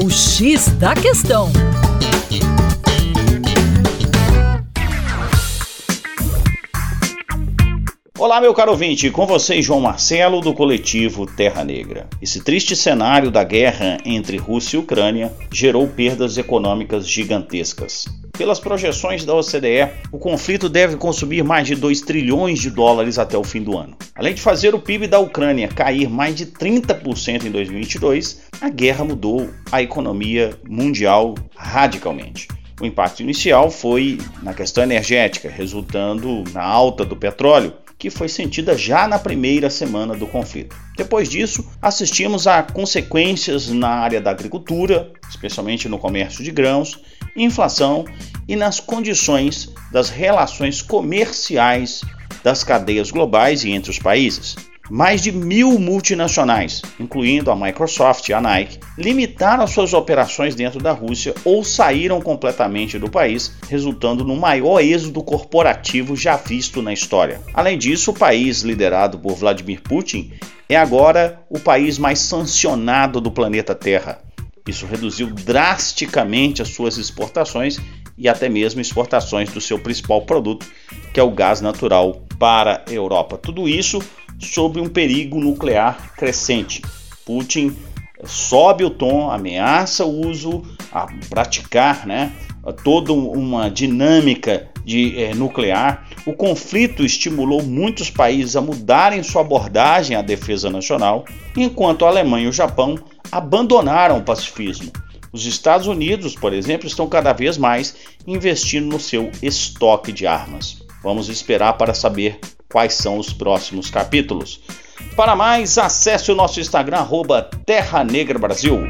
O X da Questão. Olá, meu caro ouvinte, com vocês João Marcelo do coletivo Terra Negra. Esse triste cenário da guerra entre Rússia e Ucrânia gerou perdas econômicas gigantescas. Pelas projeções da OCDE, o conflito deve consumir mais de 2 trilhões de dólares até o fim do ano. Além de fazer o PIB da Ucrânia cair mais de 30% em 2022, a guerra mudou a economia mundial radicalmente. O impacto inicial foi na questão energética, resultando na alta do petróleo, que foi sentida já na primeira semana do conflito. Depois disso, assistimos a consequências na área da agricultura, especialmente no comércio de grãos, inflação e nas condições das relações comerciais das cadeias globais e entre os países. Mais de mil multinacionais, incluindo a Microsoft e a Nike, limitaram suas operações dentro da Rússia ou saíram completamente do país, resultando no maior êxodo corporativo já visto na história. Além disso, o país liderado por Vladimir Putin é agora o país mais sancionado do planeta Terra. Isso reduziu drasticamente as suas exportações e até mesmo exportações do seu principal produto, que é o gás natural para a Europa. Tudo isso sobre um perigo nuclear crescente. Putin sobe o tom, ameaça o uso, a praticar né, toda uma dinâmica de é, nuclear. O conflito estimulou muitos países a mudarem sua abordagem à defesa nacional, enquanto a Alemanha e o Japão abandonaram o pacifismo. Os Estados Unidos, por exemplo, estão cada vez mais investindo no seu estoque de armas. Vamos esperar para saber quais são os próximos capítulos. Para mais, acesse o nosso Instagram, Terra Negra Brasil.